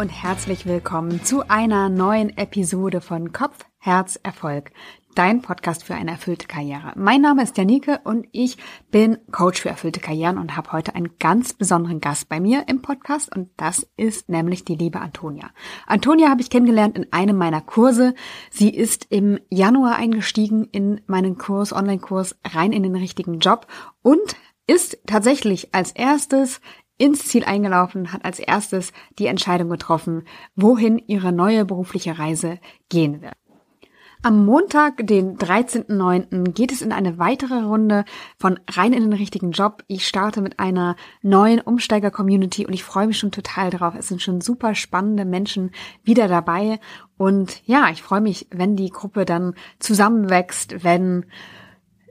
und herzlich willkommen zu einer neuen Episode von Kopf, Herz, Erfolg. Dein Podcast für eine erfüllte Karriere. Mein Name ist Janike und ich bin Coach für erfüllte Karrieren und habe heute einen ganz besonderen Gast bei mir im Podcast und das ist nämlich die liebe Antonia. Antonia habe ich kennengelernt in einem meiner Kurse. Sie ist im Januar eingestiegen in meinen Kurs, Online-Kurs rein in den richtigen Job und ist tatsächlich als erstes ins Ziel eingelaufen, hat als erstes die Entscheidung getroffen, wohin ihre neue berufliche Reise gehen wird. Am Montag, den 13.09., geht es in eine weitere Runde von rein in den richtigen Job. Ich starte mit einer neuen Umsteiger-Community und ich freue mich schon total drauf. Es sind schon super spannende Menschen wieder dabei. Und ja, ich freue mich, wenn die Gruppe dann zusammenwächst, wenn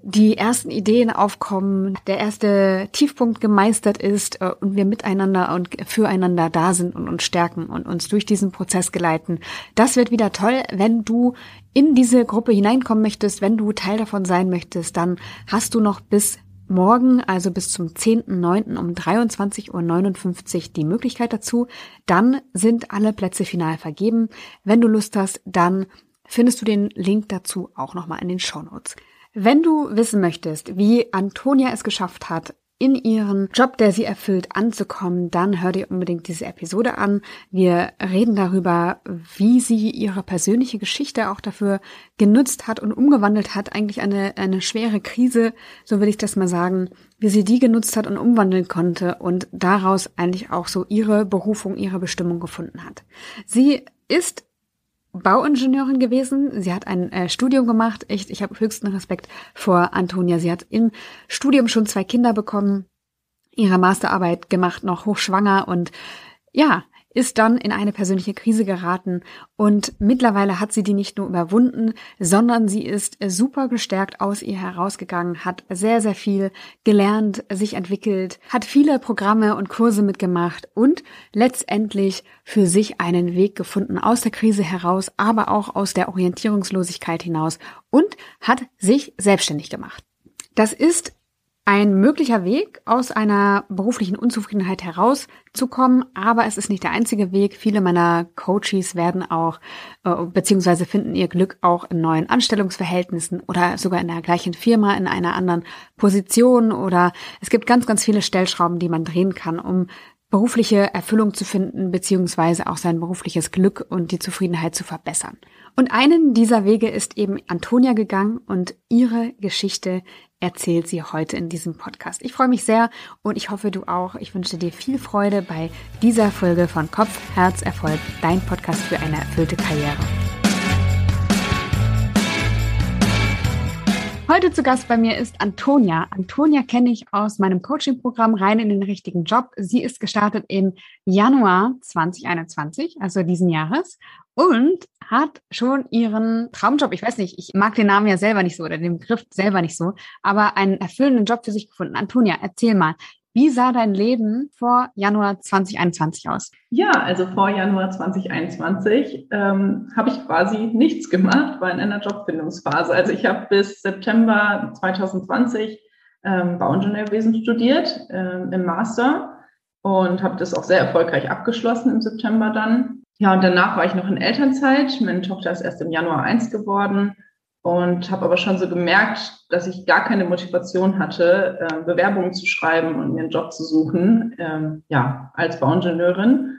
die ersten Ideen aufkommen, der erste Tiefpunkt gemeistert ist äh, und wir miteinander und füreinander da sind und uns stärken und uns durch diesen Prozess geleiten. Das wird wieder toll, wenn du in diese Gruppe hineinkommen möchtest, wenn du Teil davon sein möchtest, dann hast du noch bis morgen, also bis zum 10.9. um 23.59 Uhr die Möglichkeit dazu. Dann sind alle Plätze final vergeben. Wenn du Lust hast, dann findest du den Link dazu auch nochmal in den Show Notes. Wenn du wissen möchtest, wie Antonia es geschafft hat, in ihren Job, der sie erfüllt, anzukommen, dann hör dir unbedingt diese Episode an. Wir reden darüber, wie sie ihre persönliche Geschichte auch dafür genutzt hat und umgewandelt hat, eigentlich eine, eine schwere Krise, so will ich das mal sagen, wie sie die genutzt hat und umwandeln konnte und daraus eigentlich auch so ihre Berufung, ihre Bestimmung gefunden hat. Sie ist Bauingenieurin gewesen. Sie hat ein äh, Studium gemacht. Echt, ich habe höchsten Respekt vor Antonia. Sie hat im Studium schon zwei Kinder bekommen, ihre Masterarbeit gemacht, noch hochschwanger und ja, ist dann in eine persönliche Krise geraten und mittlerweile hat sie die nicht nur überwunden, sondern sie ist super gestärkt aus ihr herausgegangen, hat sehr, sehr viel gelernt, sich entwickelt, hat viele Programme und Kurse mitgemacht und letztendlich für sich einen Weg gefunden aus der Krise heraus, aber auch aus der Orientierungslosigkeit hinaus und hat sich selbstständig gemacht. Das ist ein möglicher Weg, aus einer beruflichen Unzufriedenheit herauszukommen, aber es ist nicht der einzige Weg. Viele meiner Coaches werden auch äh, beziehungsweise finden ihr Glück auch in neuen Anstellungsverhältnissen oder sogar in der gleichen Firma, in einer anderen Position oder es gibt ganz, ganz viele Stellschrauben, die man drehen kann, um berufliche Erfüllung zu finden, beziehungsweise auch sein berufliches Glück und die Zufriedenheit zu verbessern. Und einen dieser Wege ist eben Antonia gegangen und ihre Geschichte erzählt sie heute in diesem Podcast. Ich freue mich sehr und ich hoffe du auch. Ich wünsche dir viel Freude bei dieser Folge von Kopf, Herz, Erfolg, dein Podcast für eine erfüllte Karriere. Heute zu Gast bei mir ist Antonia. Antonia kenne ich aus meinem Coaching-Programm rein in den richtigen Job. Sie ist gestartet im Januar 2021, also diesen Jahres, und hat schon ihren Traumjob, ich weiß nicht, ich mag den Namen ja selber nicht so oder den Begriff selber nicht so, aber einen erfüllenden Job für sich gefunden. Antonia, erzähl mal, wie sah dein Leben vor Januar 2021 aus? Ja, also vor Januar 2021 ähm, habe ich quasi nichts gemacht, war in einer Jobfindungsphase. Also ich habe bis September 2020 ähm, Bauingenieurwesen studiert ähm, im Master und habe das auch sehr erfolgreich abgeschlossen im September dann. Ja, und danach war ich noch in Elternzeit. Meine Tochter ist erst im Januar eins geworden und habe aber schon so gemerkt, dass ich gar keine Motivation hatte, äh, Bewerbungen zu schreiben und mir einen Job zu suchen, ähm, ja, als Bauingenieurin.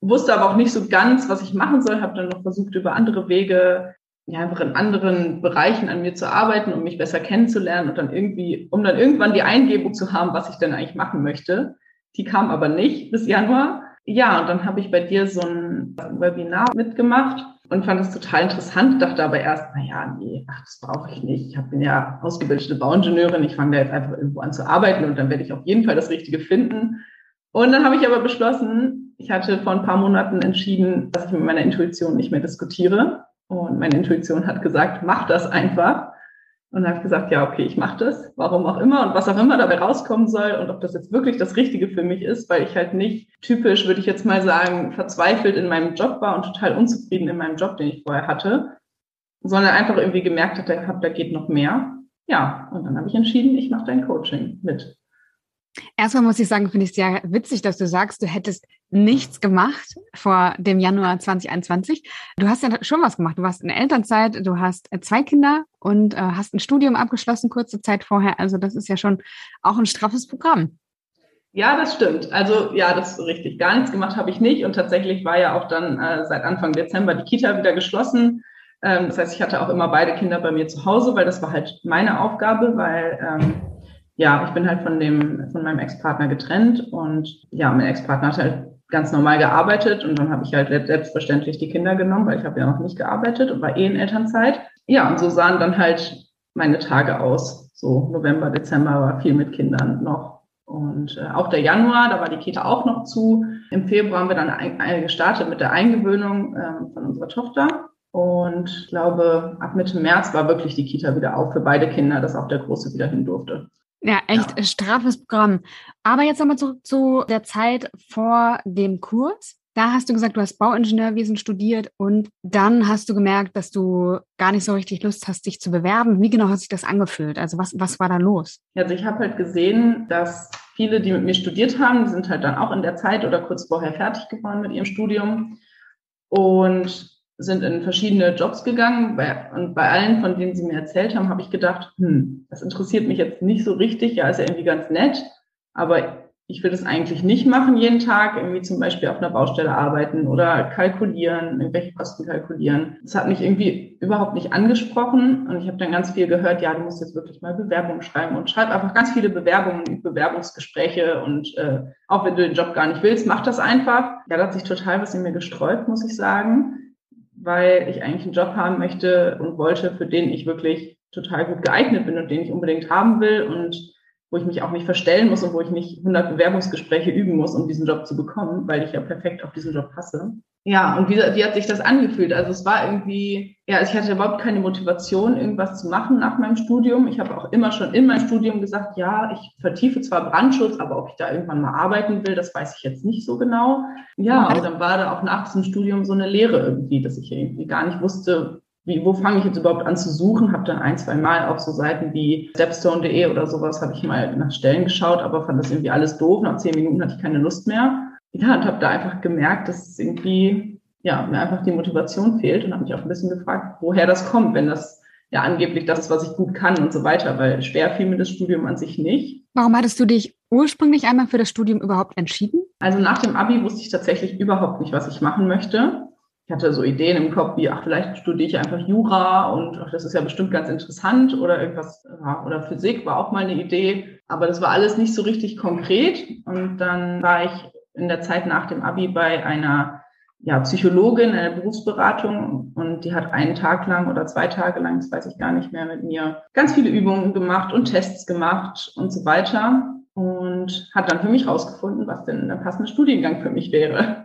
Wusste aber auch nicht so ganz, was ich machen soll, habe dann noch versucht, über andere Wege, ja, einfach in anderen Bereichen an mir zu arbeiten, um mich besser kennenzulernen und dann irgendwie, um dann irgendwann die Eingebung zu haben, was ich denn eigentlich machen möchte. Die kam aber nicht bis Januar. Ja, und dann habe ich bei dir so ein Webinar mitgemacht und fand es total interessant, dachte aber erst, na ja, nee, ach, das brauche ich nicht. Ich bin ja ausgebildete Bauingenieurin, ich fange da jetzt einfach irgendwo an zu arbeiten und dann werde ich auf jeden Fall das Richtige finden. Und dann habe ich aber beschlossen, ich hatte vor ein paar Monaten entschieden, dass ich mit meiner Intuition nicht mehr diskutiere. Und meine Intuition hat gesagt, mach das einfach. Und dann habe ich gesagt, ja, okay, ich mache das, warum auch immer und was auch immer dabei rauskommen soll und ob das jetzt wirklich das Richtige für mich ist, weil ich halt nicht typisch, würde ich jetzt mal sagen, verzweifelt in meinem Job war und total unzufrieden in meinem Job, den ich vorher hatte, sondern einfach irgendwie gemerkt hatte, da geht noch mehr. Ja, und dann habe ich entschieden, ich mache dein Coaching mit. Erstmal muss ich sagen, finde ich es sehr witzig, dass du sagst, du hättest nichts gemacht vor dem Januar 2021. Du hast ja schon was gemacht. Du warst in Elternzeit, du hast äh, zwei Kinder und äh, hast ein Studium abgeschlossen kurze Zeit vorher. Also das ist ja schon auch ein straffes Programm. Ja, das stimmt. Also ja, das ist richtig. Gar nichts gemacht habe ich nicht. Und tatsächlich war ja auch dann äh, seit Anfang Dezember die Kita wieder geschlossen. Ähm, das heißt, ich hatte auch immer beide Kinder bei mir zu Hause, weil das war halt meine Aufgabe, weil ähm, ja, ich bin halt von dem, von meinem Ex-Partner getrennt und ja, mein Ex-Partner hat halt ganz normal gearbeitet und dann habe ich halt selbstverständlich die Kinder genommen, weil ich habe ja noch nicht gearbeitet und war eh in Elternzeit. Ja, und so sahen dann halt meine Tage aus. So November, Dezember war viel mit Kindern noch. Und äh, auch der Januar, da war die Kita auch noch zu. Im Februar haben wir dann ein, ein, gestartet mit der Eingewöhnung äh, von unserer Tochter. Und ich glaube, ab Mitte März war wirklich die Kita wieder auf für beide Kinder, dass auch der Große wieder hin durfte. Ja, echt ja. straffes Programm. Aber jetzt nochmal zurück zu der Zeit vor dem Kurs. Da hast du gesagt, du hast Bauingenieurwesen studiert und dann hast du gemerkt, dass du gar nicht so richtig Lust hast, dich zu bewerben. Wie genau hat sich das angefühlt? Also was, was war da los? Also ich habe halt gesehen, dass viele, die mit mir studiert haben, die sind halt dann auch in der Zeit oder kurz vorher fertig geworden mit ihrem Studium. Und sind in verschiedene Jobs gegangen bei, und bei allen, von denen sie mir erzählt haben, habe ich gedacht, hm, das interessiert mich jetzt nicht so richtig. Ja, ist ja irgendwie ganz nett, aber ich will das eigentlich nicht machen jeden Tag, irgendwie zum Beispiel auf einer Baustelle arbeiten oder kalkulieren, irgendwelche Kosten kalkulieren. Das hat mich irgendwie überhaupt nicht angesprochen und ich habe dann ganz viel gehört, ja, du musst jetzt wirklich mal Bewerbungen schreiben und schreib einfach ganz viele Bewerbungen, Bewerbungsgespräche und äh, auch wenn du den Job gar nicht willst, mach das einfach. Ja, da hat sich total was in mir gestreut, muss ich sagen weil ich eigentlich einen Job haben möchte und wollte, für den ich wirklich total gut geeignet bin und den ich unbedingt haben will. Und wo ich mich auch nicht verstellen muss und wo ich nicht 100 Bewerbungsgespräche üben muss, um diesen Job zu bekommen, weil ich ja perfekt auf diesen Job passe. Ja, und wie, wie hat sich das angefühlt? Also es war irgendwie, ja, ich hatte überhaupt keine Motivation, irgendwas zu machen nach meinem Studium. Ich habe auch immer schon in meinem Studium gesagt, ja, ich vertiefe zwar Brandschutz, aber ob ich da irgendwann mal arbeiten will, das weiß ich jetzt nicht so genau. Ja, und dann war da auch nach diesem Studium so eine Lehre irgendwie, dass ich irgendwie gar nicht wusste, wie, wo fange ich jetzt überhaupt an zu suchen? Habe dann ein, zwei Mal auf so Seiten wie stepstone.de oder sowas habe ich mal nach Stellen geschaut, aber fand das irgendwie alles doof. Nach zehn Minuten hatte ich keine Lust mehr. Ja, und habe da einfach gemerkt, dass es irgendwie, ja, mir einfach die Motivation fehlt und habe mich auch ein bisschen gefragt, woher das kommt, wenn das ja angeblich das ist, was ich gut kann und so weiter, weil schwer fiel mir das Studium an sich nicht. Warum hattest du dich ursprünglich einmal für das Studium überhaupt entschieden? Also nach dem Abi wusste ich tatsächlich überhaupt nicht, was ich machen möchte ich hatte so Ideen im Kopf wie, ach, vielleicht studiere ich einfach Jura und ach, das ist ja bestimmt ganz interessant oder irgendwas, ja, oder Physik war auch mal eine Idee. Aber das war alles nicht so richtig konkret. Und dann war ich in der Zeit nach dem Abi bei einer ja, Psychologin, einer Berufsberatung und die hat einen Tag lang oder zwei Tage lang, das weiß ich gar nicht mehr, mit mir ganz viele Übungen gemacht und Tests gemacht und so weiter und hat dann für mich rausgefunden, was denn der passende Studiengang für mich wäre.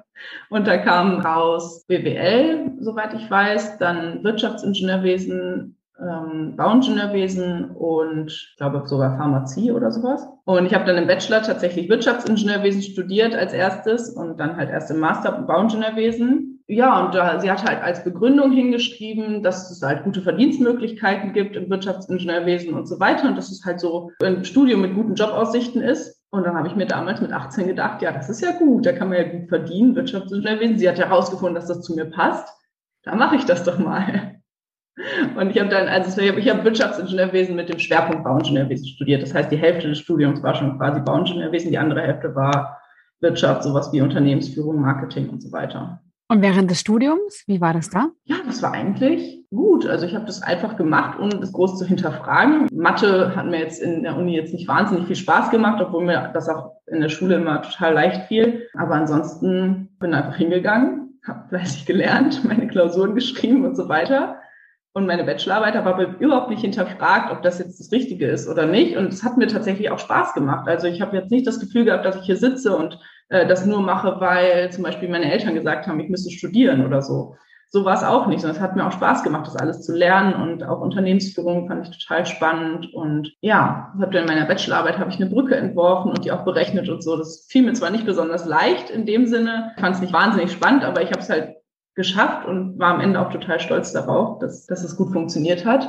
Und da kam raus BWL, soweit ich weiß, dann Wirtschaftsingenieurwesen, ähm, Bauingenieurwesen und ich glaube sogar Pharmazie oder sowas. Und ich habe dann im Bachelor tatsächlich Wirtschaftsingenieurwesen studiert als erstes und dann halt erst im Master Bauingenieurwesen. Ja, und da, sie hat halt als Begründung hingeschrieben, dass es halt gute Verdienstmöglichkeiten gibt im Wirtschaftsingenieurwesen und so weiter und dass es halt so ein Studium mit guten Jobaussichten ist. Und dann habe ich mir damals mit 18 gedacht, ja, das ist ja gut, da kann man ja gut verdienen, Wirtschaftsingenieurwesen. Sie hat herausgefunden, dass das zu mir passt. Da mache ich das doch mal. Und ich habe dann, also ich habe Wirtschaftsingenieurwesen mit dem Schwerpunkt Bauingenieurwesen studiert. Das heißt, die Hälfte des Studiums war schon quasi Bauingenieurwesen, die andere Hälfte war Wirtschaft, sowas wie Unternehmensführung, Marketing und so weiter. Und während des Studiums, wie war das da? Ja, das war eigentlich gut. Also ich habe das einfach gemacht, ohne das groß zu hinterfragen. Mathe hat mir jetzt in der Uni jetzt nicht wahnsinnig viel Spaß gemacht, obwohl mir das auch in der Schule immer total leicht fiel. Aber ansonsten bin einfach hingegangen, habe fleißig gelernt, meine Klausuren geschrieben und so weiter. Und meine Bachelorarbeit habe aber überhaupt nicht hinterfragt, ob das jetzt das Richtige ist oder nicht. Und es hat mir tatsächlich auch Spaß gemacht. Also ich habe jetzt nicht das Gefühl gehabt, dass ich hier sitze und äh, das nur mache, weil zum Beispiel meine Eltern gesagt haben, ich müsste studieren oder so. So war es auch nicht. Und es hat mir auch Spaß gemacht, das alles zu lernen. Und auch Unternehmensführung fand ich total spannend. Und ja, habe in meiner Bachelorarbeit habe ich eine Brücke entworfen und die auch berechnet und so. Das fiel mir zwar nicht besonders leicht in dem Sinne, fand es nicht wahnsinnig spannend, aber ich habe es halt geschafft und war am Ende auch total stolz darauf, dass, dass es gut funktioniert hat.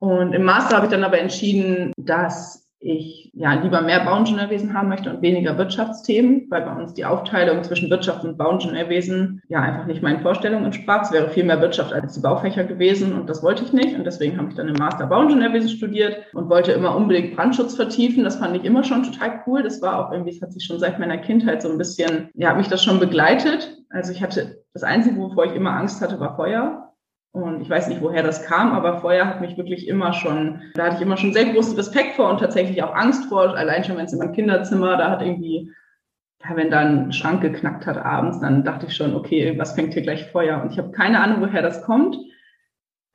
Und im Master habe ich dann aber entschieden, dass ich ja lieber mehr Bauingenieurwesen haben möchte und weniger Wirtschaftsthemen, weil bei uns die Aufteilung zwischen Wirtschaft und Bauingenieurwesen ja einfach nicht meinen Vorstellungen entsprach. Es wäre viel mehr Wirtschaft als die Baufächer gewesen und das wollte ich nicht. Und deswegen habe ich dann im Master Bauingenieurwesen studiert und wollte immer unbedingt Brandschutz vertiefen. Das fand ich immer schon total cool. Das war auch irgendwie, es hat sich schon seit meiner Kindheit so ein bisschen, ja, hat mich das schon begleitet. Also ich hatte, das Einzige, wovor ich immer Angst hatte, war Feuer. Und ich weiß nicht, woher das kam, aber Feuer hat mich wirklich immer schon, da hatte ich immer schon sehr großen Respekt vor und tatsächlich auch Angst vor, allein schon, wenn es in meinem Kinderzimmer, da hat irgendwie, ja, wenn da ein Schrank geknackt hat abends, dann dachte ich schon, okay, was fängt hier gleich Feuer? Und ich habe keine Ahnung, woher das kommt.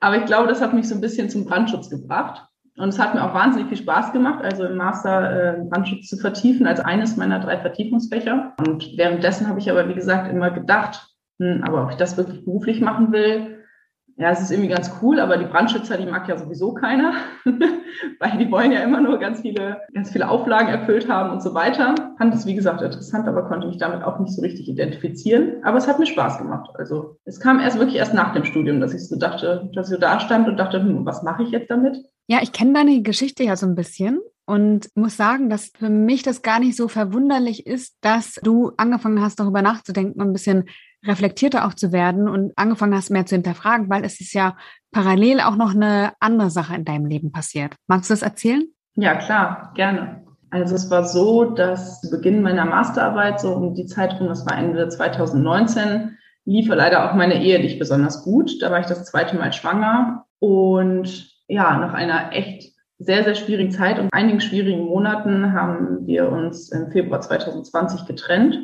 Aber ich glaube, das hat mich so ein bisschen zum Brandschutz gebracht. Und es hat mir auch wahnsinnig viel Spaß gemacht, also im Master äh, Brandschutz zu vertiefen, als eines meiner drei Vertiefungsfächer. Und währenddessen habe ich aber, wie gesagt, immer gedacht, hm, aber ob ich das wirklich beruflich machen will, ja, es ist irgendwie ganz cool, aber die Brandschützer, die mag ja sowieso keiner, weil die wollen ja immer nur ganz viele, ganz viele Auflagen erfüllt haben und so weiter. Fand es, wie gesagt, interessant, aber konnte mich damit auch nicht so richtig identifizieren. Aber es hat mir Spaß gemacht. Also es kam erst wirklich erst nach dem Studium, dass ich so dachte, dass ich so da stand und dachte, hm, was mache ich jetzt damit? Ja, ich kenne deine Geschichte ja so ein bisschen und muss sagen, dass für mich das gar nicht so verwunderlich ist, dass du angefangen hast, darüber nachzudenken und ein bisschen reflektierter auch zu werden und angefangen hast, mehr zu hinterfragen, weil es ist ja parallel auch noch eine andere Sache in deinem Leben passiert. Magst du das erzählen? Ja, klar, gerne. Also es war so, dass zu Beginn meiner Masterarbeit, so um die Zeit rum, das war Ende 2019, lief leider auch meine Ehe nicht besonders gut. Da war ich das zweite Mal schwanger und ja, nach einer echt sehr, sehr schwierigen Zeit und einigen schwierigen Monaten haben wir uns im Februar 2020 getrennt.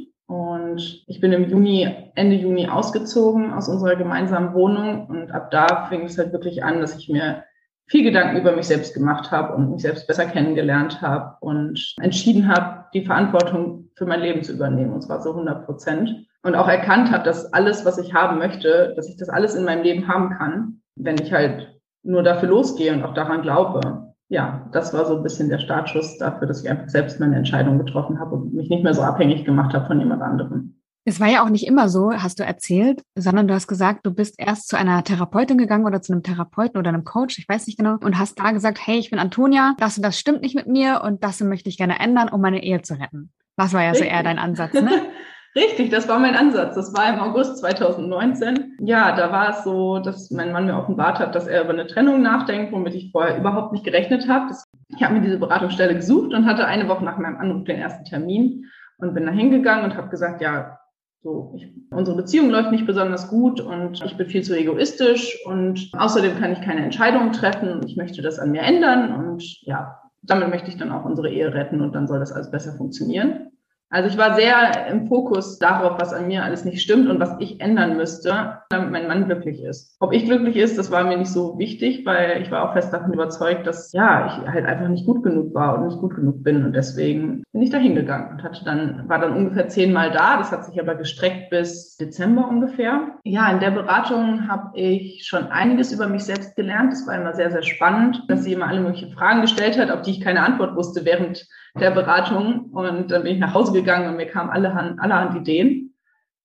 Und ich bin im Juni, Ende Juni ausgezogen aus unserer gemeinsamen Wohnung. Und ab da fing es halt wirklich an, dass ich mir viel Gedanken über mich selbst gemacht habe und mich selbst besser kennengelernt habe und entschieden habe, die Verantwortung für mein Leben zu übernehmen. Und zwar so 100 Prozent. Und auch erkannt habe, dass alles, was ich haben möchte, dass ich das alles in meinem Leben haben kann, wenn ich halt nur dafür losgehe und auch daran glaube ja, das war so ein bisschen der Startschuss dafür, dass ich einfach selbst meine Entscheidung getroffen habe und mich nicht mehr so abhängig gemacht habe von jemand anderem. Es war ja auch nicht immer so, hast du erzählt, sondern du hast gesagt, du bist erst zu einer Therapeutin gegangen oder zu einem Therapeuten oder einem Coach, ich weiß nicht genau, und hast da gesagt, hey, ich bin Antonia, das und das stimmt nicht mit mir und das möchte ich gerne ändern, um meine Ehe zu retten. Das war ja Richtig. so eher dein Ansatz, ne? Richtig, das war mein Ansatz. Das war im August 2019. Ja, da war es so, dass mein Mann mir offenbart hat, dass er über eine Trennung nachdenkt, womit ich vorher überhaupt nicht gerechnet habe. Ich habe mir diese Beratungsstelle gesucht und hatte eine Woche nach meinem Anruf den ersten Termin und bin da hingegangen und habe gesagt, ja, so, ich, unsere Beziehung läuft nicht besonders gut und ich bin viel zu egoistisch und außerdem kann ich keine Entscheidungen treffen ich möchte das an mir ändern und ja, damit möchte ich dann auch unsere Ehe retten und dann soll das alles besser funktionieren. Also ich war sehr im Fokus darauf, was an mir alles nicht stimmt und was ich ändern müsste, damit mein Mann glücklich ist. Ob ich glücklich ist, das war mir nicht so wichtig, weil ich war auch fest davon überzeugt, dass ja, ich halt einfach nicht gut genug war und nicht gut genug bin und deswegen bin ich da hingegangen und hatte dann war dann ungefähr zehnmal da. Das hat sich aber gestreckt bis Dezember ungefähr. Ja, in der Beratung habe ich schon einiges über mich selbst gelernt. Das war immer sehr sehr spannend, dass sie immer alle möglichen Fragen gestellt hat, auf die ich keine Antwort wusste während der Beratung. Und dann bin ich nach Hause gegangen und mir kamen allerhand, allerhand Ideen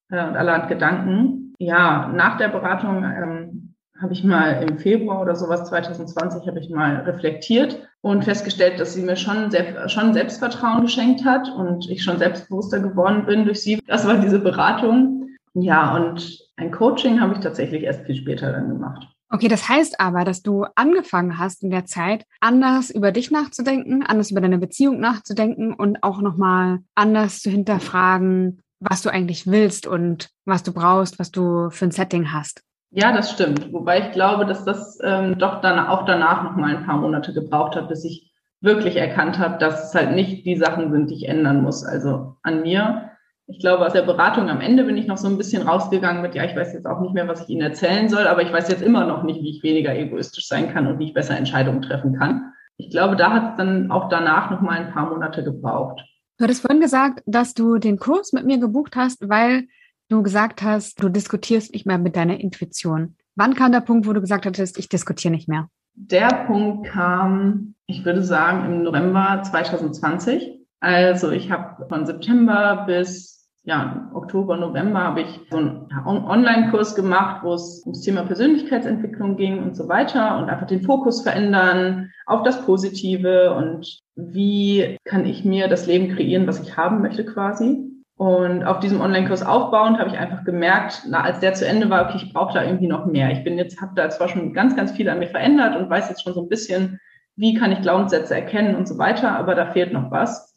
äh, und allerhand Gedanken. Ja, nach der Beratung ähm, habe ich mal im Februar oder sowas 2020 habe ich mal reflektiert und festgestellt, dass sie mir schon sehr, schon Selbstvertrauen geschenkt hat und ich schon selbstbewusster geworden bin durch sie. Das war diese Beratung. Ja, und ein Coaching habe ich tatsächlich erst viel später dann gemacht. Okay, das heißt aber, dass du angefangen hast in der Zeit, anders über dich nachzudenken, anders über deine Beziehung nachzudenken und auch nochmal anders zu hinterfragen, was du eigentlich willst und was du brauchst, was du für ein Setting hast. Ja, das stimmt. Wobei ich glaube, dass das ähm, doch dann auch danach nochmal ein paar Monate gebraucht hat, bis ich wirklich erkannt habe, dass es halt nicht die Sachen sind, die ich ändern muss. Also an mir, ich glaube, aus der Beratung am Ende bin ich noch so ein bisschen rausgegangen mit, ja, ich weiß jetzt auch nicht mehr, was ich Ihnen erzählen soll, aber ich weiß jetzt immer noch nicht, wie ich weniger egoistisch sein kann und wie ich besser Entscheidungen treffen kann. Ich glaube, da hat es dann auch danach noch mal ein paar Monate gebraucht. Du hattest vorhin gesagt, dass du den Kurs mit mir gebucht hast, weil du gesagt hast, du diskutierst nicht mehr mit deiner Intuition. Wann kam der Punkt, wo du gesagt hattest, ich diskutiere nicht mehr? Der Punkt kam, ich würde sagen, im November 2020. Also ich habe von September bis ja, Oktober, November habe ich so einen Online-Kurs gemacht, wo es ums Thema Persönlichkeitsentwicklung ging und so weiter und einfach den Fokus verändern auf das Positive und wie kann ich mir das Leben kreieren, was ich haben möchte quasi. Und auf diesem Online-Kurs aufbauend habe ich einfach gemerkt, na, als der zu Ende war, okay, ich brauche da irgendwie noch mehr. Ich bin jetzt, habe da zwar schon ganz, ganz viel an mir verändert und weiß jetzt schon so ein bisschen, wie kann ich Glaubenssätze erkennen und so weiter, aber da fehlt noch was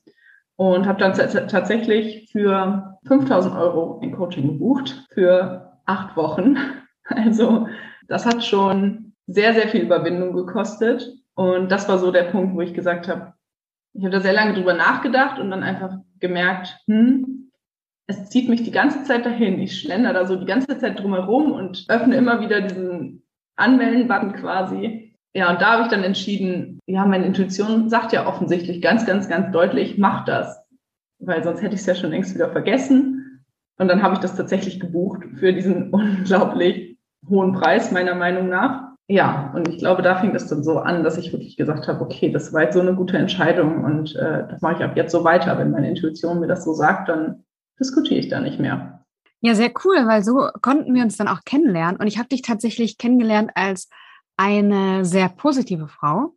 und habe dann tatsächlich für 5000 Euro ein Coaching gebucht für acht Wochen. Also das hat schon sehr, sehr viel Überwindung gekostet. Und das war so der Punkt, wo ich gesagt habe, ich habe da sehr lange drüber nachgedacht und dann einfach gemerkt, hm, es zieht mich die ganze Zeit dahin. Ich schlender da so die ganze Zeit drumherum und öffne immer wieder diesen Anmelden-Button quasi ja, und da habe ich dann entschieden, ja, meine Intuition sagt ja offensichtlich ganz, ganz, ganz deutlich, mach das. Weil sonst hätte ich es ja schon längst wieder vergessen. Und dann habe ich das tatsächlich gebucht für diesen unglaublich hohen Preis, meiner Meinung nach. Ja, und ich glaube, da fing das dann so an, dass ich wirklich gesagt habe, okay, das war jetzt so eine gute Entscheidung und äh, das mache ich ab jetzt so weiter. Wenn meine Intuition mir das so sagt, dann diskutiere ich da nicht mehr. Ja, sehr cool, weil so konnten wir uns dann auch kennenlernen. Und ich habe dich tatsächlich kennengelernt als eine sehr positive Frau.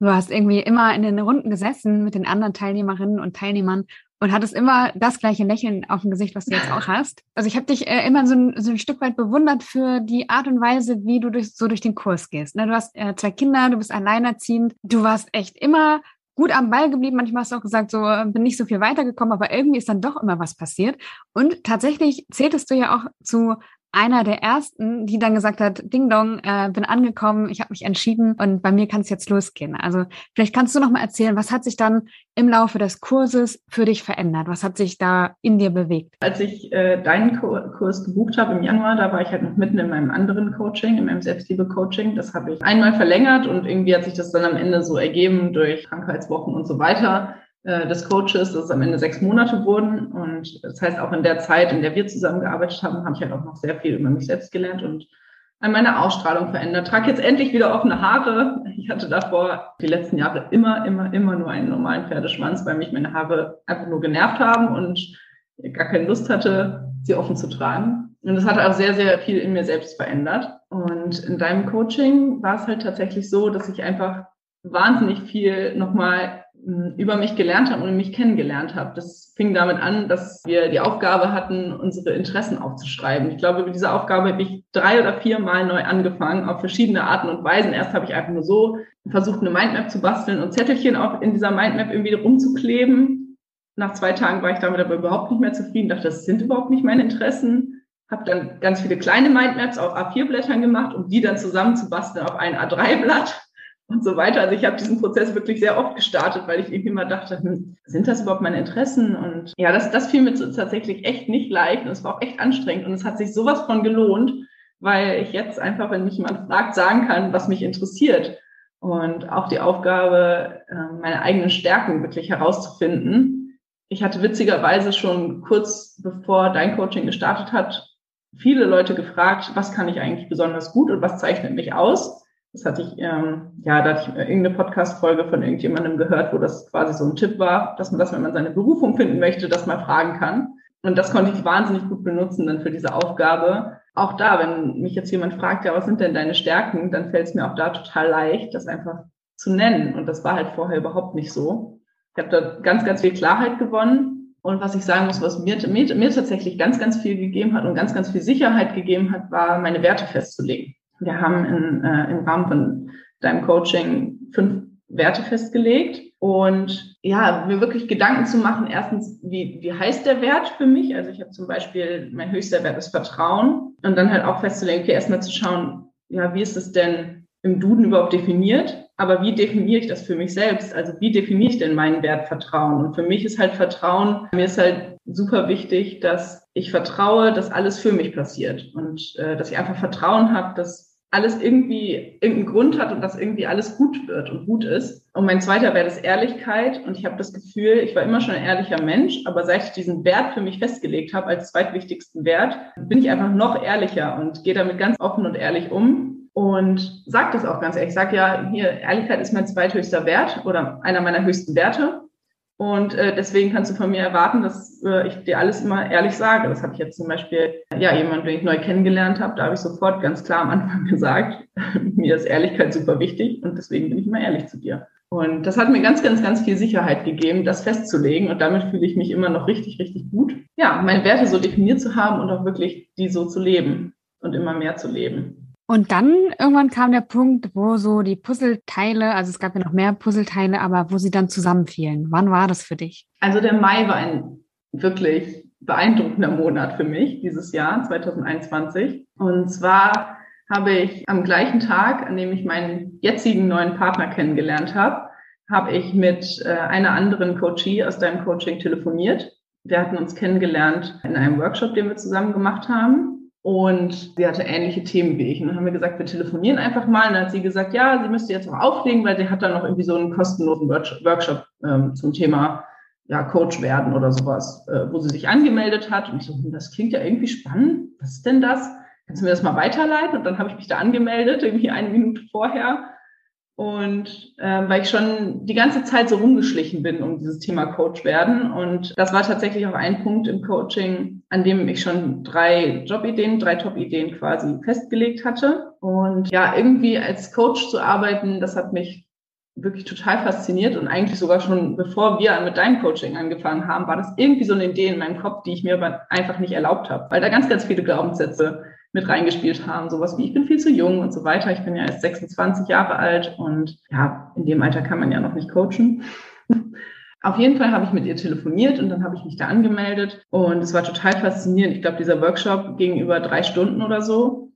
Du hast irgendwie immer in den Runden gesessen mit den anderen Teilnehmerinnen und Teilnehmern und hattest immer das gleiche Lächeln auf dem Gesicht, was du jetzt auch hast. Also ich habe dich äh, immer so ein, so ein, Stück weit bewundert für die Art und Weise, wie du durch, so durch den Kurs gehst. Ne? Du hast äh, zwei Kinder, du bist alleinerziehend, du warst echt immer gut am Ball geblieben. Manchmal hast du auch gesagt, so äh, bin nicht so viel weitergekommen, aber irgendwie ist dann doch immer was passiert. Und tatsächlich zähltest du ja auch zu einer der ersten, die dann gesagt hat, Ding Dong, äh, bin angekommen, ich habe mich entschieden und bei mir kann es jetzt losgehen. Also vielleicht kannst du noch mal erzählen, was hat sich dann im Laufe des Kurses für dich verändert? Was hat sich da in dir bewegt? Als ich äh, deinen Kurs gebucht habe im Januar, da war ich halt noch mitten in meinem anderen Coaching, in meinem Selbstliebe-Coaching. Das habe ich einmal verlängert und irgendwie hat sich das dann am Ende so ergeben durch Krankheitswochen und so weiter des Coaches, dass es am Ende sechs Monate wurden. Und das heißt, auch in der Zeit, in der wir zusammengearbeitet haben, habe ich halt auch noch sehr viel über mich selbst gelernt und an meiner Ausstrahlung verändert. Trage jetzt endlich wieder offene Haare. Ich hatte davor die letzten Jahre immer, immer, immer nur einen normalen Pferdeschwanz, weil mich meine Haare einfach nur genervt haben und gar keine Lust hatte, sie offen zu tragen. Und das hat auch sehr, sehr viel in mir selbst verändert. Und in deinem Coaching war es halt tatsächlich so, dass ich einfach wahnsinnig viel nochmal über mich gelernt habe und mich kennengelernt habe. Das fing damit an, dass wir die Aufgabe hatten, unsere Interessen aufzuschreiben. Ich glaube, über diese Aufgabe habe ich drei oder vier Mal neu angefangen, auf verschiedene Arten und Weisen. Erst habe ich einfach nur so versucht, eine Mindmap zu basteln und Zettelchen auch in dieser Mindmap irgendwie rumzukleben. Nach zwei Tagen war ich damit aber überhaupt nicht mehr zufrieden, dachte, das sind überhaupt nicht meine Interessen. Habe dann ganz viele kleine Mindmaps auf A4-Blättern gemacht, um die dann zusammenzubasteln auf ein A3-Blatt und so weiter. Also ich habe diesen Prozess wirklich sehr oft gestartet, weil ich irgendwie immer dachte, hm, sind das überhaupt meine Interessen? Und ja, das, das fiel mir tatsächlich echt nicht leicht und es war auch echt anstrengend und es hat sich sowas von gelohnt, weil ich jetzt einfach, wenn mich jemand fragt, sagen kann, was mich interessiert. Und auch die Aufgabe, ähm, meine eigenen Stärken wirklich herauszufinden. Ich hatte witzigerweise schon kurz bevor dein Coaching gestartet hat, viele Leute gefragt, was kann ich eigentlich besonders gut und was zeichnet mich aus? Das hatte ich, ähm, ja, da hatte ich irgendeine Podcast-Folge von irgendjemandem gehört, wo das quasi so ein Tipp war, dass man das, wenn man seine Berufung finden möchte, das mal fragen kann. Und das konnte ich wahnsinnig gut benutzen dann für diese Aufgabe. Auch da, wenn mich jetzt jemand fragt, ja, was sind denn deine Stärken, dann fällt es mir auch da total leicht, das einfach zu nennen. Und das war halt vorher überhaupt nicht so. Ich habe da ganz, ganz viel Klarheit gewonnen. Und was ich sagen muss, was mir, mir, mir tatsächlich ganz, ganz viel gegeben hat und ganz, ganz viel Sicherheit gegeben hat, war, meine Werte festzulegen. Wir haben in, äh, im Rahmen von deinem Coaching fünf Werte festgelegt und ja, mir wirklich Gedanken zu machen, erstens, wie, wie heißt der Wert für mich? Also ich habe zum Beispiel, mein höchster Wert ist Vertrauen und dann halt auch festzulegen, okay, erstmal zu schauen, ja, wie ist es denn im Duden überhaupt definiert? Aber wie definiere ich das für mich selbst? Also wie definiere ich denn meinen Wert Vertrauen? Und für mich ist halt Vertrauen, mir ist halt super wichtig, dass ich vertraue, dass alles für mich passiert und äh, dass ich einfach Vertrauen habe, dass alles irgendwie irgendeinen Grund hat und dass irgendwie alles gut wird und gut ist. Und mein zweiter Wert ist Ehrlichkeit. Und ich habe das Gefühl, ich war immer schon ein ehrlicher Mensch, aber seit ich diesen Wert für mich festgelegt habe als zweitwichtigsten Wert, bin ich einfach noch ehrlicher und gehe damit ganz offen und ehrlich um. Und sage das auch ganz ehrlich. Ich sage ja, hier, Ehrlichkeit ist mein zweithöchster Wert oder einer meiner höchsten Werte. Und äh, deswegen kannst du von mir erwarten, dass äh, ich dir alles immer ehrlich sage. Das habe ich jetzt zum Beispiel, ja, jemand, den ich neu kennengelernt habe, da habe ich sofort ganz klar am Anfang gesagt, mir ist Ehrlichkeit super wichtig und deswegen bin ich immer ehrlich zu dir. Und das hat mir ganz, ganz, ganz viel Sicherheit gegeben, das festzulegen. Und damit fühle ich mich immer noch richtig, richtig gut. Ja, meine Werte so definiert zu haben und auch wirklich die so zu leben und immer mehr zu leben. Und dann irgendwann kam der Punkt, wo so die Puzzleteile, also es gab ja noch mehr Puzzleteile, aber wo sie dann zusammenfielen. Wann war das für dich? Also der Mai war ein wirklich beeindruckender Monat für mich dieses Jahr 2021. Und zwar habe ich am gleichen Tag, an dem ich meinen jetzigen neuen Partner kennengelernt habe, habe ich mit äh, einer anderen Coachie aus deinem Coaching telefoniert. Wir hatten uns kennengelernt in einem Workshop, den wir zusammen gemacht haben. Und sie hatte ähnliche Themen wie ich. Und dann haben wir gesagt, wir telefonieren einfach mal. Und dann hat sie gesagt, ja, sie müsste jetzt noch auflegen, weil sie hat dann noch irgendwie so einen kostenlosen Workshop ähm, zum Thema ja, Coach werden oder sowas, äh, wo sie sich angemeldet hat. Und ich so, hm, das klingt ja irgendwie spannend. Was ist denn das? Kannst du mir das mal weiterleiten? Und dann habe ich mich da angemeldet, irgendwie eine Minute vorher. Und äh, weil ich schon die ganze Zeit so rumgeschlichen bin um dieses Thema Coach werden. Und das war tatsächlich auch ein Punkt im Coaching, an dem ich schon drei Jobideen, drei Top-Ideen quasi festgelegt hatte. Und ja, irgendwie als Coach zu arbeiten, das hat mich wirklich total fasziniert und eigentlich sogar schon bevor wir mit deinem Coaching angefangen haben, war das irgendwie so eine Idee in meinem Kopf, die ich mir aber einfach nicht erlaubt habe, weil da ganz, ganz viele Glaubenssätze mit reingespielt haben. Sowas wie, ich bin viel zu jung und so weiter. Ich bin ja erst 26 Jahre alt und ja, in dem Alter kann man ja noch nicht coachen. Auf jeden Fall habe ich mit ihr telefoniert und dann habe ich mich da angemeldet und es war total faszinierend. Ich glaube, dieser Workshop ging über drei Stunden oder so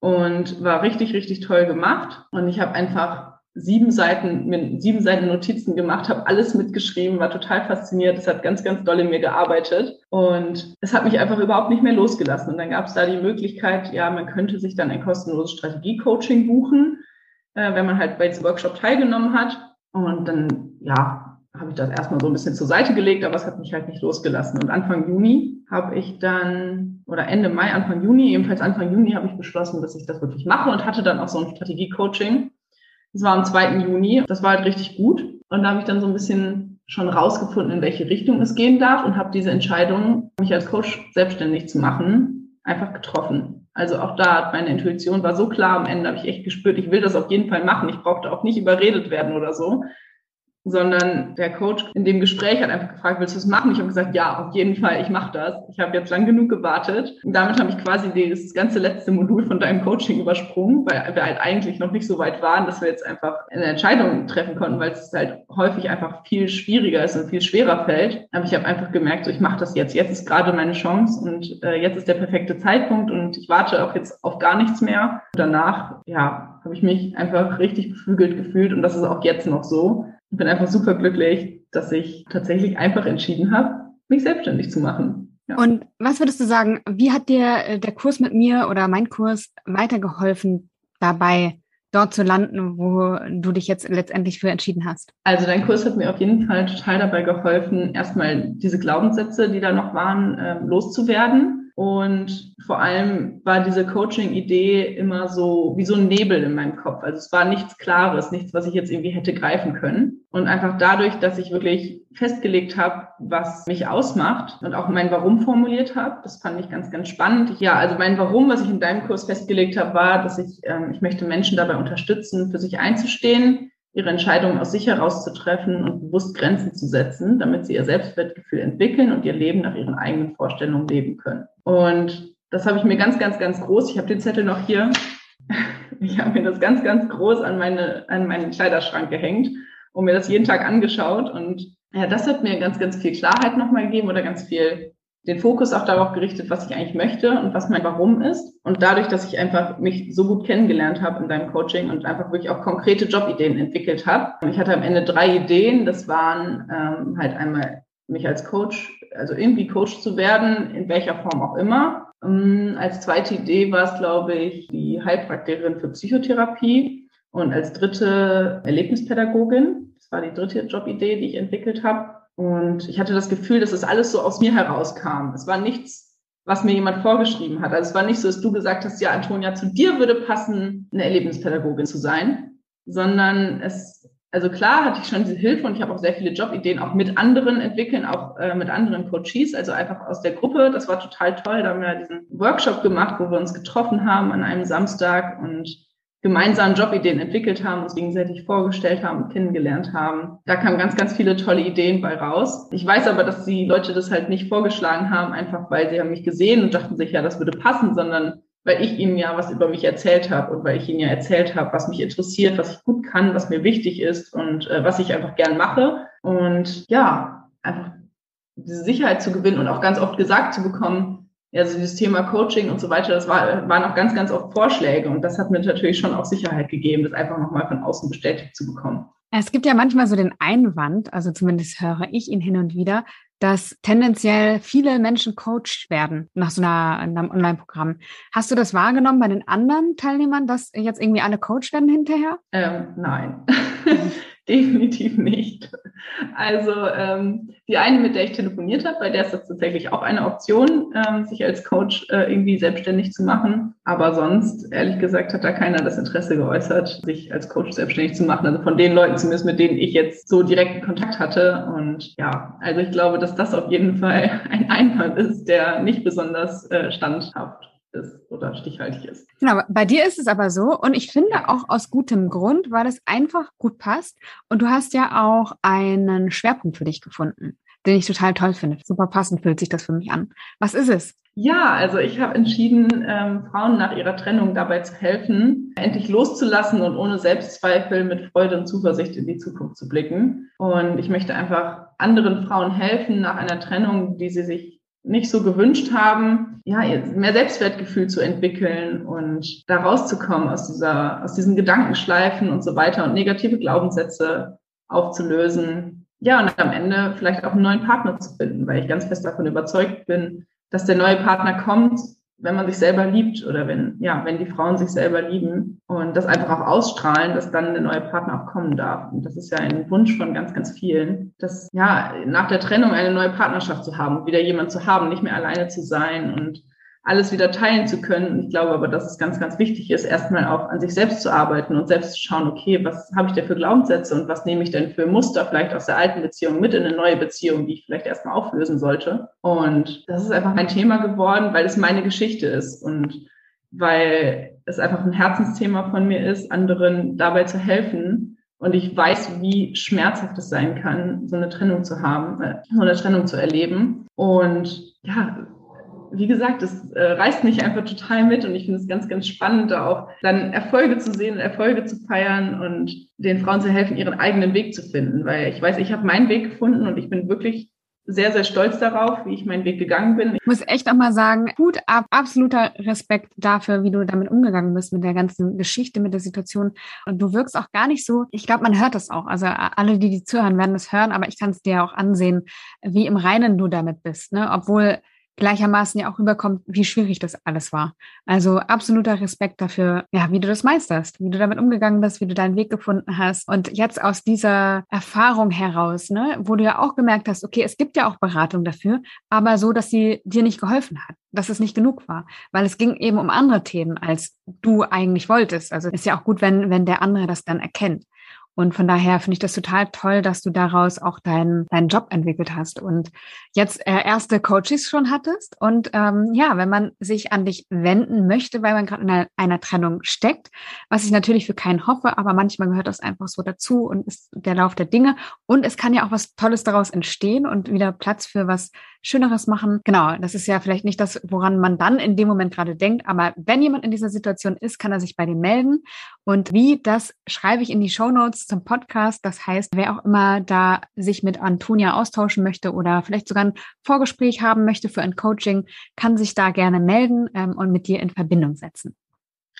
und war richtig, richtig toll gemacht. Und ich habe einfach sieben Seiten, mit sieben Seiten Notizen gemacht, habe alles mitgeschrieben, war total fasziniert. Es hat ganz, ganz doll in mir gearbeitet und es hat mich einfach überhaupt nicht mehr losgelassen. Und dann gab es da die Möglichkeit, ja, man könnte sich dann ein kostenloses Strategie-Coaching buchen, äh, wenn man halt bei diesem Workshop teilgenommen hat. Und dann, ja, habe ich das erstmal so ein bisschen zur Seite gelegt, aber es hat mich halt nicht losgelassen. Und Anfang Juni habe ich dann, oder Ende Mai, Anfang Juni, ebenfalls Anfang Juni habe ich beschlossen, dass ich das wirklich mache und hatte dann auch so ein Strategie-Coaching das war am 2. Juni. Das war halt richtig gut. Und da habe ich dann so ein bisschen schon rausgefunden, in welche Richtung es gehen darf und habe diese Entscheidung, mich als Coach selbstständig zu machen, einfach getroffen. Also auch da, meine Intuition war so klar am Ende, habe ich echt gespürt, ich will das auf jeden Fall machen. Ich brauchte auch nicht überredet werden oder so, sondern der Coach in dem Gespräch hat einfach gefragt, willst du es machen? Ich habe gesagt, ja, auf jeden Fall, ich mache das. Ich habe jetzt lang genug gewartet. Und damit habe ich quasi das ganze letzte Modul von deinem Coaching übersprungen, weil wir halt eigentlich noch nicht so weit waren, dass wir jetzt einfach eine Entscheidung treffen konnten, weil es halt häufig einfach viel schwieriger ist und viel schwerer fällt. Aber ich habe einfach gemerkt, so, ich mache das jetzt. Jetzt ist gerade meine Chance und äh, jetzt ist der perfekte Zeitpunkt und ich warte auch jetzt auf gar nichts mehr. Danach, ja, habe ich mich einfach richtig beflügelt gefühlt und das ist auch jetzt noch so ich bin einfach super glücklich, dass ich tatsächlich einfach entschieden habe, mich selbstständig zu machen. Ja. Und was würdest du sagen, wie hat dir äh, der Kurs mit mir oder mein Kurs weitergeholfen, dabei dort zu landen, wo du dich jetzt letztendlich für entschieden hast? Also dein Kurs hat mir auf jeden Fall total dabei geholfen, erstmal diese Glaubenssätze, die da noch waren, ähm, loszuwerden und vor allem war diese Coaching-Idee immer so wie so ein Nebel in meinem Kopf. Also es war nichts Klares, nichts, was ich jetzt irgendwie hätte greifen können. Und einfach dadurch, dass ich wirklich festgelegt habe, was mich ausmacht und auch mein Warum formuliert habe, das fand ich ganz, ganz spannend. Ja, also mein Warum, was ich in deinem Kurs festgelegt habe, war, dass ich, ähm, ich möchte Menschen dabei unterstützen, für sich einzustehen, ihre Entscheidungen aus sich heraus zu treffen und bewusst Grenzen zu setzen, damit sie ihr Selbstwertgefühl entwickeln und ihr Leben nach ihren eigenen Vorstellungen leben können. Und das habe ich mir ganz, ganz, ganz groß, ich habe den Zettel noch hier, ich habe mir das ganz, ganz groß an, meine, an meinen Kleiderschrank gehängt und mir das jeden Tag angeschaut. Und ja, das hat mir ganz, ganz viel Klarheit nochmal gegeben oder ganz viel den Fokus auch darauf gerichtet, was ich eigentlich möchte und was mein Warum ist. Und dadurch, dass ich einfach mich so gut kennengelernt habe in deinem Coaching und einfach wirklich auch konkrete Jobideen entwickelt habe. Ich hatte am Ende drei Ideen. Das waren ähm, halt einmal mich als Coach, also irgendwie Coach zu werden, in welcher Form auch immer. Ähm, als zweite Idee war es, glaube ich, die Heilpraktikerin für Psychotherapie und als dritte Erlebnispädagogin. Das war die dritte Jobidee, die ich entwickelt habe. Und ich hatte das Gefühl, dass es alles so aus mir herauskam. Es war nichts, was mir jemand vorgeschrieben hat. Also es war nicht so, dass du gesagt hast, ja, Antonia, zu dir würde passen, eine Erlebnispädagogin zu sein, sondern es also klar hatte ich schon diese Hilfe und ich habe auch sehr viele Jobideen auch mit anderen entwickeln, auch äh, mit anderen Coaches, also einfach aus der Gruppe. Das war total toll. Da haben wir diesen Workshop gemacht, wo wir uns getroffen haben an einem Samstag und gemeinsam Jobideen entwickelt haben, uns gegenseitig vorgestellt haben, kennengelernt haben. Da kamen ganz, ganz viele tolle Ideen bei raus. Ich weiß aber, dass die Leute das halt nicht vorgeschlagen haben, einfach weil sie haben mich gesehen und dachten sich, ja, das würde passen, sondern weil ich ihnen ja was über mich erzählt habe und weil ich ihnen ja erzählt habe, was mich interessiert, was ich gut kann, was mir wichtig ist und äh, was ich einfach gern mache. Und ja, einfach diese Sicherheit zu gewinnen und auch ganz oft gesagt zu bekommen, also dieses Thema Coaching und so weiter, das war, waren auch ganz, ganz oft Vorschläge und das hat mir natürlich schon auch Sicherheit gegeben, das einfach nochmal von außen bestätigt zu bekommen. Es gibt ja manchmal so den Einwand, also zumindest höre ich ihn hin und wieder, dass tendenziell viele Menschen Coach werden nach so einer, einem Online-Programm. Hast du das wahrgenommen bei den anderen Teilnehmern, dass jetzt irgendwie alle Coach werden hinterher? Ähm, nein. Definitiv nicht. Also ähm, die eine, mit der ich telefoniert habe, bei der ist das tatsächlich auch eine Option, ähm, sich als Coach äh, irgendwie selbstständig zu machen. Aber sonst, ehrlich gesagt, hat da keiner das Interesse geäußert, sich als Coach selbstständig zu machen. Also von den Leuten zumindest, mit denen ich jetzt so direkten Kontakt hatte. Und ja, also ich glaube, dass das auf jeden Fall ein Einwand ist, der nicht besonders äh, standhaft ist oder stichhaltig ist. Genau, bei dir ist es aber so und ich finde auch aus gutem Grund, weil es einfach gut passt und du hast ja auch einen Schwerpunkt für dich gefunden, den ich total toll finde. Super passend fühlt sich das für mich an. Was ist es? Ja, also ich habe entschieden, ähm, Frauen nach ihrer Trennung dabei zu helfen, endlich loszulassen und ohne Selbstzweifel mit Freude und Zuversicht in die Zukunft zu blicken. Und ich möchte einfach anderen Frauen helfen nach einer Trennung, die sie sich nicht so gewünscht haben, ja, mehr Selbstwertgefühl zu entwickeln und da rauszukommen aus dieser, aus diesen Gedankenschleifen und so weiter und negative Glaubenssätze aufzulösen. Ja, und am Ende vielleicht auch einen neuen Partner zu finden, weil ich ganz fest davon überzeugt bin, dass der neue Partner kommt, wenn man sich selber liebt oder wenn, ja, wenn die Frauen sich selber lieben und das einfach auch ausstrahlen, dass dann der neue Partner auch kommen darf. Und das ist ja ein Wunsch von ganz, ganz vielen, dass, ja, nach der Trennung eine neue Partnerschaft zu haben, wieder jemand zu haben, nicht mehr alleine zu sein und alles wieder teilen zu können. Ich glaube aber, dass es ganz, ganz wichtig ist, erstmal auch an sich selbst zu arbeiten und selbst zu schauen, okay, was habe ich denn für Glaubenssätze und was nehme ich denn für Muster vielleicht aus der alten Beziehung mit in eine neue Beziehung, die ich vielleicht erstmal auflösen sollte. Und das ist einfach ein Thema geworden, weil es meine Geschichte ist und weil es einfach ein Herzensthema von mir ist, anderen dabei zu helfen. Und ich weiß, wie schmerzhaft es sein kann, so eine Trennung zu haben, äh, so eine Trennung zu erleben. Und ja, wie gesagt, es äh, reißt mich einfach total mit und ich finde es ganz, ganz spannend, da auch dann Erfolge zu sehen, Erfolge zu feiern und den Frauen zu helfen, ihren eigenen Weg zu finden. Weil ich weiß, ich habe meinen Weg gefunden und ich bin wirklich sehr, sehr stolz darauf, wie ich meinen Weg gegangen bin. Ich muss echt auch mal sagen, gut ab, absoluter Respekt dafür, wie du damit umgegangen bist mit der ganzen Geschichte, mit der Situation. Und du wirkst auch gar nicht so, ich glaube, man hört das auch. Also alle, die die zuhören, werden das hören, aber ich kann es dir auch ansehen, wie im Reinen du damit bist. Ne? Obwohl gleichermaßen ja auch rüberkommt, wie schwierig das alles war. Also absoluter Respekt dafür, ja, wie du das meisterst, wie du damit umgegangen bist, wie du deinen Weg gefunden hast. Und jetzt aus dieser Erfahrung heraus, ne, wo du ja auch gemerkt hast, okay, es gibt ja auch Beratung dafür, aber so, dass sie dir nicht geholfen hat, dass es nicht genug war, weil es ging eben um andere Themen, als du eigentlich wolltest. Also ist ja auch gut, wenn, wenn der andere das dann erkennt. Und von daher finde ich das total toll, dass du daraus auch deinen, deinen Job entwickelt hast und jetzt äh, erste Coaches schon hattest. Und ähm, ja, wenn man sich an dich wenden möchte, weil man gerade in einer, einer Trennung steckt, was ich natürlich für keinen hoffe, aber manchmal gehört das einfach so dazu und ist der Lauf der Dinge. Und es kann ja auch was Tolles daraus entstehen und wieder Platz für was Schöneres machen. Genau, das ist ja vielleicht nicht das, woran man dann in dem Moment gerade denkt, aber wenn jemand in dieser Situation ist, kann er sich bei dir melden. Und wie, das schreibe ich in die Show Notes zum Podcast. Das heißt, wer auch immer da sich mit Antonia austauschen möchte oder vielleicht sogar ein Vorgespräch haben möchte für ein Coaching, kann sich da gerne melden ähm, und mit dir in Verbindung setzen.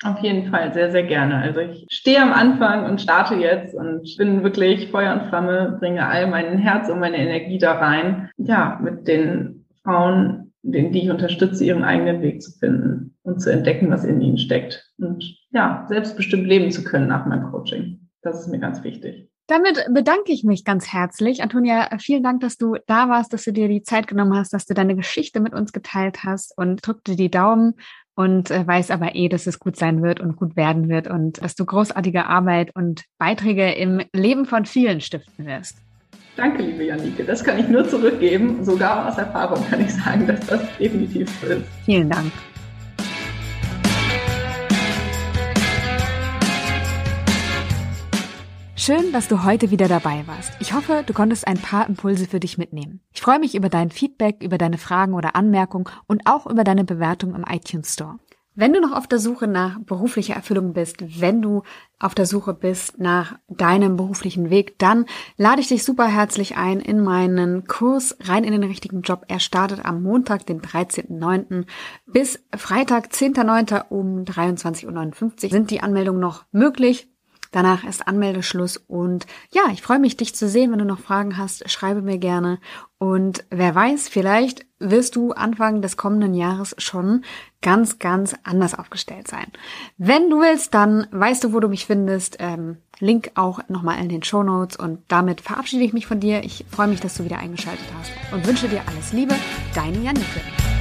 Auf jeden Fall, sehr, sehr gerne. Also ich stehe am Anfang und starte jetzt und bin wirklich Feuer und Flamme, bringe all mein Herz und meine Energie da rein, ja, mit den Frauen, denen die ich unterstütze, ihren eigenen Weg zu finden und zu entdecken, was in ihnen steckt und ja, selbstbestimmt leben zu können nach meinem Coaching. Das ist mir ganz wichtig. Damit bedanke ich mich ganz herzlich. Antonia, vielen Dank, dass du da warst, dass du dir die Zeit genommen hast, dass du deine Geschichte mit uns geteilt hast und drückte die Daumen, und äh, weiß aber eh, dass es gut sein wird und gut werden wird und dass du großartige Arbeit und Beiträge im Leben von vielen stiften wirst. Danke, liebe Janike. Das kann ich nur zurückgeben. Sogar aus Erfahrung kann ich sagen, dass das definitiv so ist. Vielen Dank. Schön, dass du heute wieder dabei warst. Ich hoffe, du konntest ein paar Impulse für dich mitnehmen. Ich freue mich über dein Feedback, über deine Fragen oder Anmerkungen und auch über deine Bewertung im iTunes Store. Wenn du noch auf der Suche nach beruflicher Erfüllung bist, wenn du auf der Suche bist nach deinem beruflichen Weg, dann lade ich dich super herzlich ein in meinen Kurs rein in den richtigen Job. Er startet am Montag, den 13.09. bis Freitag, 10.09. um 23.59 Uhr sind die Anmeldungen noch möglich. Danach ist Anmeldeschluss und ja, ich freue mich, dich zu sehen. Wenn du noch Fragen hast, schreibe mir gerne. Und wer weiß, vielleicht wirst du Anfang des kommenden Jahres schon ganz, ganz anders aufgestellt sein. Wenn du willst, dann weißt du, wo du mich findest. Ähm, Link auch nochmal in den Show Notes. Und damit verabschiede ich mich von dir. Ich freue mich, dass du wieder eingeschaltet hast und wünsche dir alles Liebe. Deine Janike.